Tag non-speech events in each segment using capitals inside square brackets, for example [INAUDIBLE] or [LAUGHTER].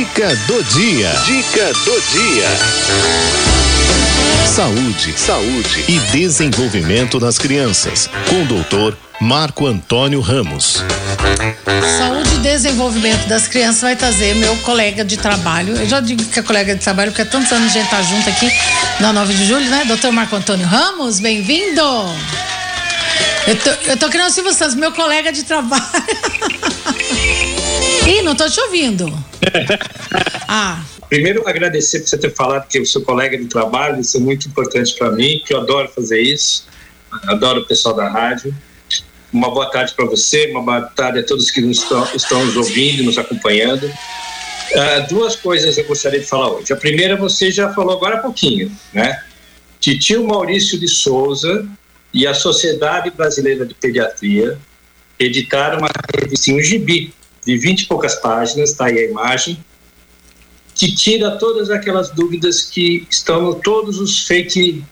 Dica do dia. Dica do dia. Saúde, saúde e desenvolvimento das crianças. Com o doutor Marco Antônio Ramos. Saúde e desenvolvimento das crianças vai trazer meu colega de trabalho. Eu já digo que é colega de trabalho, porque há tantos anos a gente tá junto aqui na 9 de julho, né? Doutor Marco Antônio Ramos, bem-vindo! Eu tô, eu tô querendo Silvio Santos, meu colega de trabalho. [LAUGHS] Ih, não tô te ouvindo. [LAUGHS] Ah. Primeiro, agradecer por você ter falado que o seu colega de trabalho, isso é muito importante para mim, que eu adoro fazer isso. Adoro o pessoal da rádio. Uma boa tarde para você, uma boa tarde a todos que nos estão, estão nos ouvindo, nos acompanhando. Uh, duas coisas eu gostaria de falar hoje. A primeira, você já falou agora há pouquinho, né? Titio Maurício de Souza e a Sociedade Brasileira de Pediatria editaram uma revistinha, um gibi, de 20 e poucas páginas, está aí a imagem, que tira todas aquelas dúvidas que estão todos os fake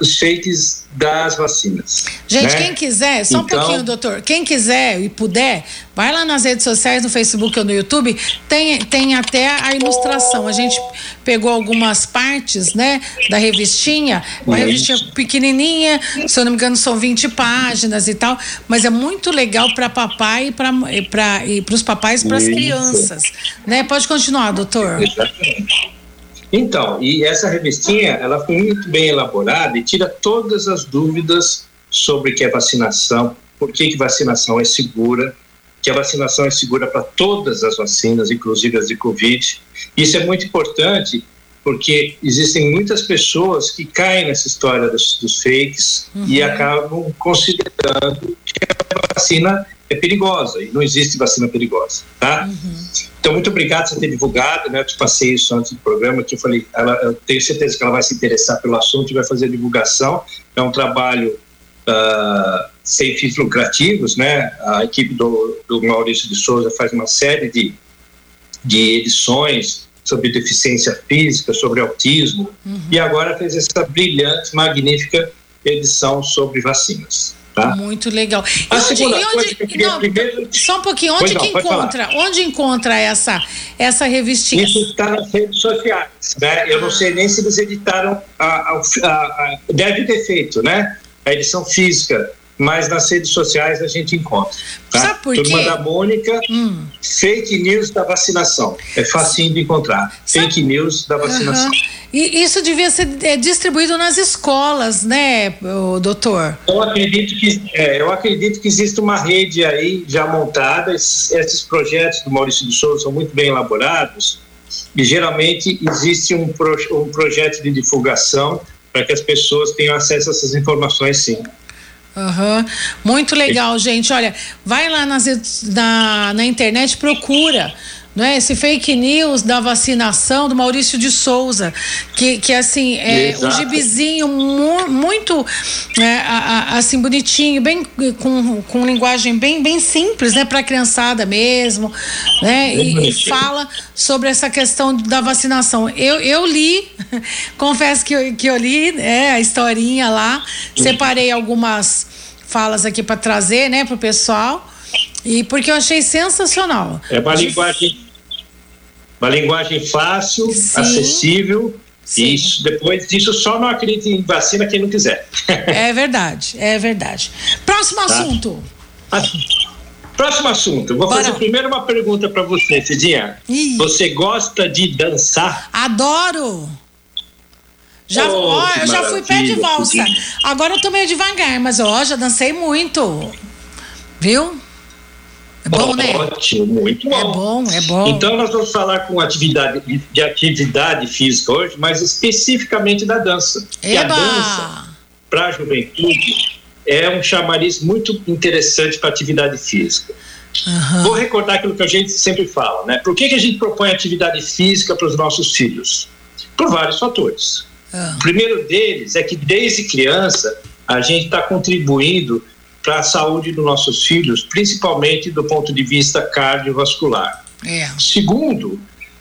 os fakes das vacinas. Gente, né? quem quiser, só um então, pouquinho, doutor, quem quiser e puder, vai lá nas redes sociais, no Facebook ou no YouTube, tem, tem até a ilustração. A gente pegou algumas partes, né, da revistinha, uma revistinha pequenininha, se eu não me engano são 20 páginas e tal, mas é muito legal para papai e para e para os papais e para as crianças, né? Pode continuar, doutor. Exatamente. Então, e essa revistinha, ela foi muito bem elaborada e tira todas as dúvidas sobre o que é vacinação, por que, que vacinação é segura, que a vacinação é segura para todas as vacinas, inclusive as de Covid. Isso é muito importante porque existem muitas pessoas que caem nessa história dos, dos fakes uhum. e acabam considerando que a vacina é perigosa e não existe vacina perigosa, tá? Uhum. Então, muito obrigado por ter divulgado, né? Eu te passei isso antes do programa, que eu falei, ela, eu tenho certeza que ela vai se interessar pelo assunto e vai fazer a divulgação. É um trabalho uh, sem fins lucrativos, né? A equipe do, do Maurício de Souza faz uma série de, de edições sobre deficiência física, sobre autismo, uhum. e agora fez essa brilhante, magnífica edição sobre vacinas. Tá? Muito legal. E onde, e onde não, primeiro... Só um pouquinho, onde não, que encontra? Onde encontra essa, essa revistinha? Isso está nas redes sociais. Né? Eu ah. não sei nem se eles editaram a, a, a, deve ter feito, né? A edição física mas nas redes sociais a gente encontra. Tá? Sabe por Turma quê? da Mônica, hum. fake news da vacinação. É facinho de encontrar. Sabe? Fake news da vacinação. Uhum. E isso devia ser é, distribuído nas escolas, né, doutor? Eu acredito que é, eu acredito que existe uma rede aí já montada. Esses, esses projetos do Maurício de Souza são muito bem elaborados e geralmente existe um, pro, um projeto de divulgação para que as pessoas tenham acesso a essas informações, sim. Uhum. Muito legal, gente. Olha, vai lá nas, na, na internet, procura não é? Esse fake news da vacinação do Maurício de Souza, que, que assim, é um gibizinho mu muito é, assim, bonitinho, bem, com, com linguagem bem, bem simples, né, para a criançada mesmo, né? E, e, fala sobre essa questão da vacinação. Eu, eu li, [LAUGHS] confesso que eu, que eu li é, a historinha lá, separei algumas falas aqui para trazer, né, para o pessoal. E porque eu achei sensacional. É uma linguagem uma linguagem fácil, Sim. acessível. Sim. Isso, depois disso, só não acredita em vacina quem não quiser. [LAUGHS] É verdade, é verdade. Próximo tá. assunto. Próximo assunto. Vou Bora. fazer primeiro uma pergunta para você, Cidinha. Ih. Você gosta de dançar? Adoro! Já, oh, ó, eu já fui pé de valsa. Agora eu tô meio devagar, mas ó, já dancei muito. Viu? É bom, né? Ótimo, muito bom. É bom, é bom. Então nós vamos falar com atividade de atividade física hoje, mas especificamente da dança. Eba! a dança para a juventude é um chamariz muito interessante para atividade física. Uhum. Vou recordar aquilo que a gente sempre fala, né? Por que, que a gente propõe atividade física para os nossos filhos? Por vários fatores. O primeiro deles é que desde criança a gente está contribuindo para a saúde dos nossos filhos, principalmente do ponto de vista cardiovascular. É. Segundo,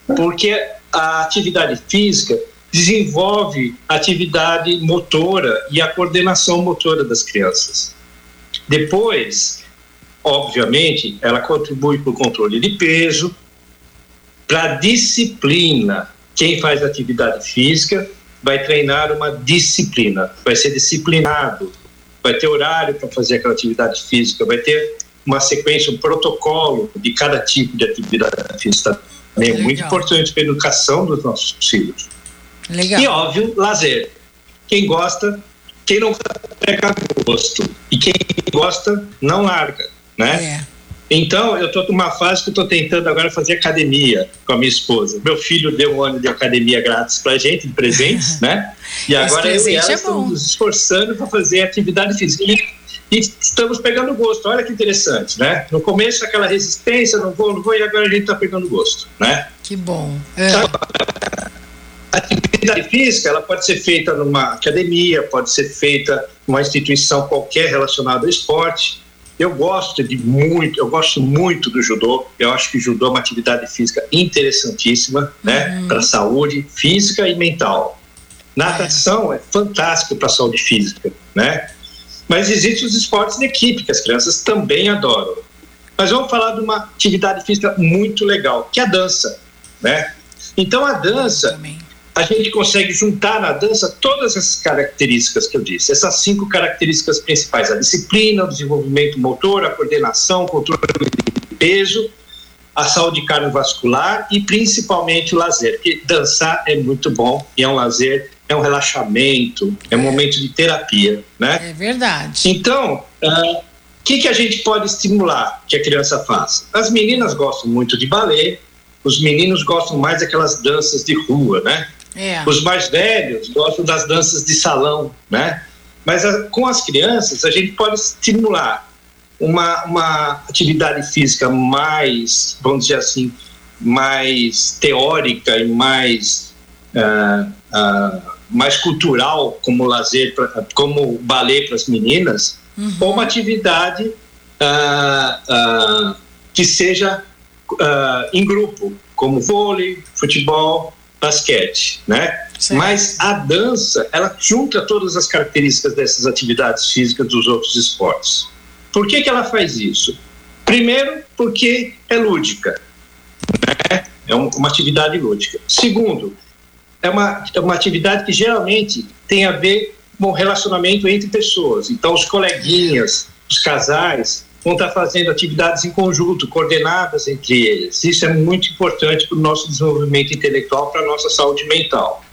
porque a atividade física desenvolve a atividade motora e a coordenação motora das crianças. Depois, obviamente, ela contribui para o controle de peso, para disciplina. Quem faz atividade física vai treinar uma disciplina, vai ser disciplinado, vai ter horário para fazer aquela atividade física, vai ter uma sequência, um protocolo de cada tipo de atividade física. É muito importante para a educação dos nossos filhos. Legal. E óbvio, lazer. Quem gosta, quem não pega gosto. E quem gosta, não larga, né? É. Então, eu estou numa fase que estou tentando agora fazer academia com a minha esposa. Meu filho deu um ano de academia grátis para gente, de presentes, [LAUGHS] né? E agora eu e ela é estamos nos esforçando para fazer atividade física. E, e, estamos pegando gosto. Olha que interessante, né? No começo, aquela resistência, não vou, não vou, e agora a gente está pegando gosto, né? Que bom. É. A atividade física, ela pode ser feita numa academia, pode ser feita numa instituição qualquer relacionada ao esporte eu gosto de muito, eu gosto muito do judô. Eu acho que o judô é uma atividade física interessantíssima, né, uhum. para a saúde física e mental. Natação é, fantástico para a saúde física, né? Mas existem os esportes de equipe que as crianças também adoram. Mas vamos falar de uma atividade física muito legal, que é a dança, né? Então a dança, a gente consegue juntar na dança todas essas características que eu disse, essas cinco características principais: a disciplina, o desenvolvimento motor, a coordenação, o controle de peso, a saúde cardiovascular e principalmente o lazer, porque dançar é muito bom e é um lazer, é um relaxamento, é um momento de terapia, né? É verdade. Então, o uh, que, que a gente pode estimular que a criança faça? As meninas gostam muito de balé, os meninos gostam mais daquelas danças de rua, né? É. Os mais velhos gostam das danças de salão, né? Mas a, com as crianças a gente pode estimular uma, uma atividade física mais, vamos dizer assim, mais teórica e mais uh, uh, mais cultural como lazer, pra, como balé para as meninas, uhum. ou uma atividade uh, que seja em grupo, como vôlei, futebol, basquete, né? Sim. Mas a dança, ela junta todas as características dessas atividades físicas dos outros esportes. Por que, que ela faz isso? Primeiro, porque é lúdica, né? É uma atividade lúdica. Segundo, é uma, é uma atividade que geralmente tem a ver com o relacionamento entre pessoas. Então, os coleguinhas, os casais, vão estar fazendo atividades em conjunto, coordenadas entre eles. Isso é muito importante para o nosso desenvolvimento intelectual, para a nossa saúde mental.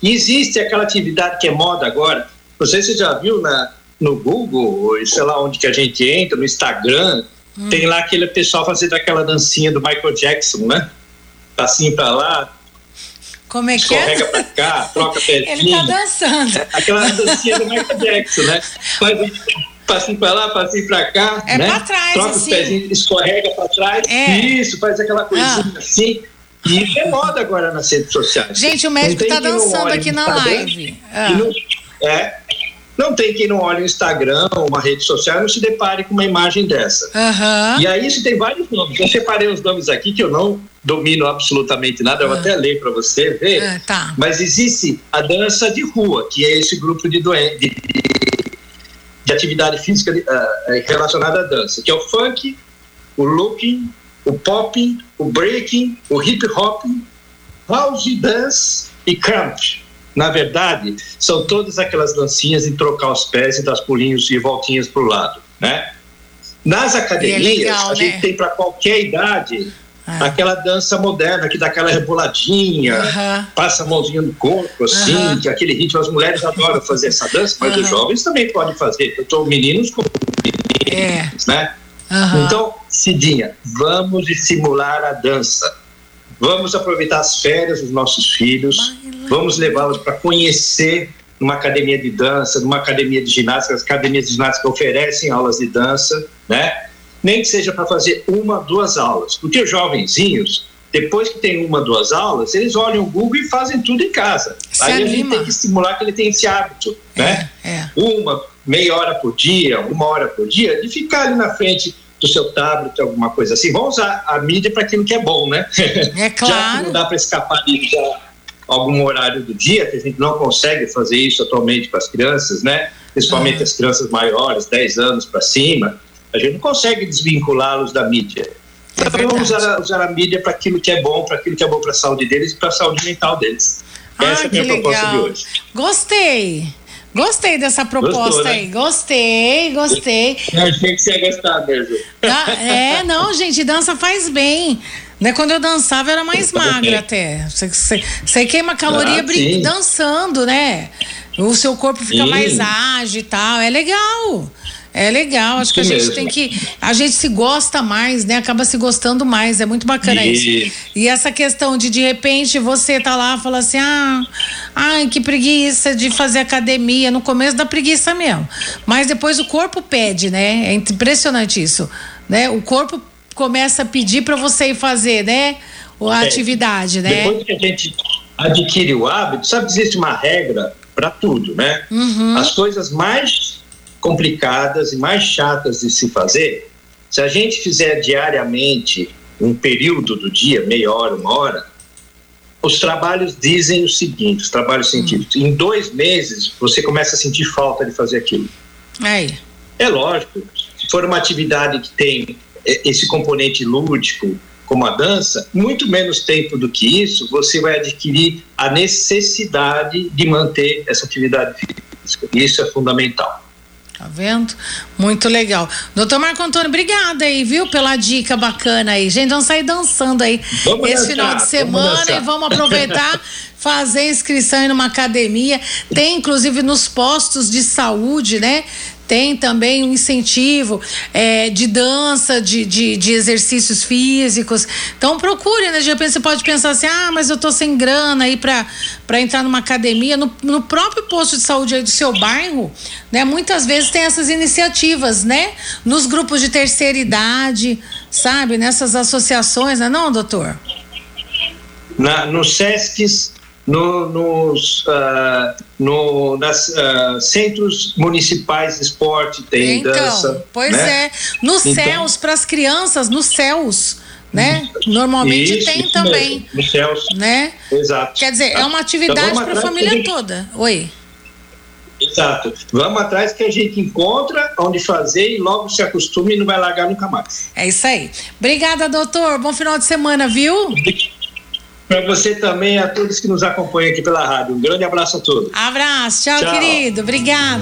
E existe aquela atividade que é moda agora, não sei se você já viu na, no Google, sei lá onde que a gente entra, no Instagram, hum. tem lá aquele pessoal fazendo aquela dancinha do Michael Jackson, né? Assim para lá, como é que é? escorrega é? pra cá, troca pezinho. [LAUGHS] Ele tá dançando. Aquela dancinha do Michael Jackson, né? Faz [LAUGHS] passinho para lá, passinho para cá. É né? para trás, Troca assim. os pezinhos, escorrega para trás. É. Isso, faz aquela coisinha ah. assim. E isso é moda agora nas redes sociais. Gente, o médico está dançando aqui na live. Ah. Não, é, não tem quem não olhe o Instagram ou uma rede social e não se depare com uma imagem dessa. Uhum. E aí isso tem vários nomes. Eu separei os nomes aqui que eu não domino absolutamente nada, eu ah. até ler para você ver. Ah, tá. Mas existe a dança de rua, que é esse grupo de, doentes, de atividade física uh, relacionada à dança, que é o funk, o looking, o popping, o breaking, o hip hop, house dance e crump. Na verdade, são todas aquelas dancinhas de trocar os pés e dar pulinhos e voltinhas para o lado, né? Nas academias, é legal, a gente né? tem para qualquer idade ah. aquela dança moderna que dá aquela reboladinha, uh -huh. passa a mãozinha no corpo, assim, uh -huh. que aquele ritmo. As mulheres adoram fazer essa dança, mas uh -huh. os jovens também podem fazer. Eu estou meninos com meninos, é. né? Então, Cidinha, vamos estimular a dança. Vamos aproveitar as férias dos nossos filhos, vamos levá-los para conhecer numa academia de dança, numa academia de ginástica. As academias de ginástica oferecem aulas de dança, né? Nem que seja para fazer uma, duas aulas. Porque os jovenzinhos, depois que tem uma, duas aulas, eles olham o Google e fazem tudo em casa. Se Aí anima. a gente tem que estimular que ele tenha esse hábito, é, né? É. Uma, meia hora por dia, uma hora por dia, de ficar ali na frente do seu tablet, alguma coisa assim. Vamos usar a mídia para aquilo que é bom, né? É claro. [LAUGHS] Já que não dá para escapar de algum horário do dia, que a gente não consegue fazer isso atualmente com as crianças, né? Principalmente ah. as crianças maiores, 10 anos para cima, a gente não consegue desvinculá-los da mídia. É então vamos usar, usar a mídia para aquilo que é bom, para aquilo que é bom para a saúde deles e para a saúde mental deles. Ah, Essa é a minha legal. proposta de hoje. Gostei. Gostei dessa proposta Gostou, né? aí. Gostei, gostei. Eu achei que você ia gostar mesmo. Ah, é, não, gente, dança faz bem. Né? Quando eu dançava, eu era mais magra até. Você, queima caloria ah, dançando, né? O seu corpo fica sim. mais ágil e tal. É legal. É legal, acho isso que a gente mesmo. tem que. A gente se gosta mais, né? Acaba se gostando mais, é muito bacana isso. isso. E essa questão de de repente você tá lá e fala assim: ah, ai, que preguiça de fazer academia. No começo da preguiça mesmo. Mas depois o corpo pede, né? É impressionante isso. Né? O corpo começa a pedir para você ir fazer, né? A é, atividade, né? Depois que a gente adquire o hábito, sabe que existe uma regra para tudo, né? Uhum. As coisas mais complicadas e mais chatas de se fazer, se a gente fizer diariamente um período do dia, meia hora, uma hora, os trabalhos dizem o seguinte, os trabalhos científicos, hum. em dois meses você começa a sentir falta de fazer aquilo. Aí. É lógico, se for uma atividade que tem esse componente lúdico, como a dança, muito menos tempo do que isso, você vai adquirir a necessidade de manter essa atividade física. Isso é fundamental. Tá vendo? Muito legal. Doutor Marco Antônio, obrigada aí, viu, pela dica bacana aí. Gente, vamos sair dançando aí vamos esse dançar, final de semana vamos e vamos aproveitar, [LAUGHS] fazer inscrição em uma academia. Tem, inclusive, nos postos de saúde, né? Tem também um incentivo é, de dança, de, de, de, exercícios físicos. Então procure, né? De repente você pode pensar assim, ah, mas eu tô sem grana aí para entrar numa academia. No, no próprio posto de saúde aí do seu bairro, né? Muitas vezes tem essas iniciativas, né? Nos grupos de terceira idade, sabe? Nessas associações, né? Não, doutor? Na, nos SESCs no, nos uh, no, nas, uh, centros municipais de esporte tem então, dança. Pois né? é. Nos então, céus, para as crianças, nos céus. Né? Normalmente isso, tem isso também. Mesmo, nos céus. Né? Exato. Quer dizer, é uma atividade então, para a família gente... toda. Oi. Exato. Vamos atrás que a gente encontra onde fazer e logo se acostume e não vai largar nunca mais. É isso aí. Obrigada, doutor. Bom final de semana, viu? Para você também, a todos que nos acompanham aqui pela rádio. Um grande abraço a todos. Abraço, tchau, tchau. querido. Obrigada.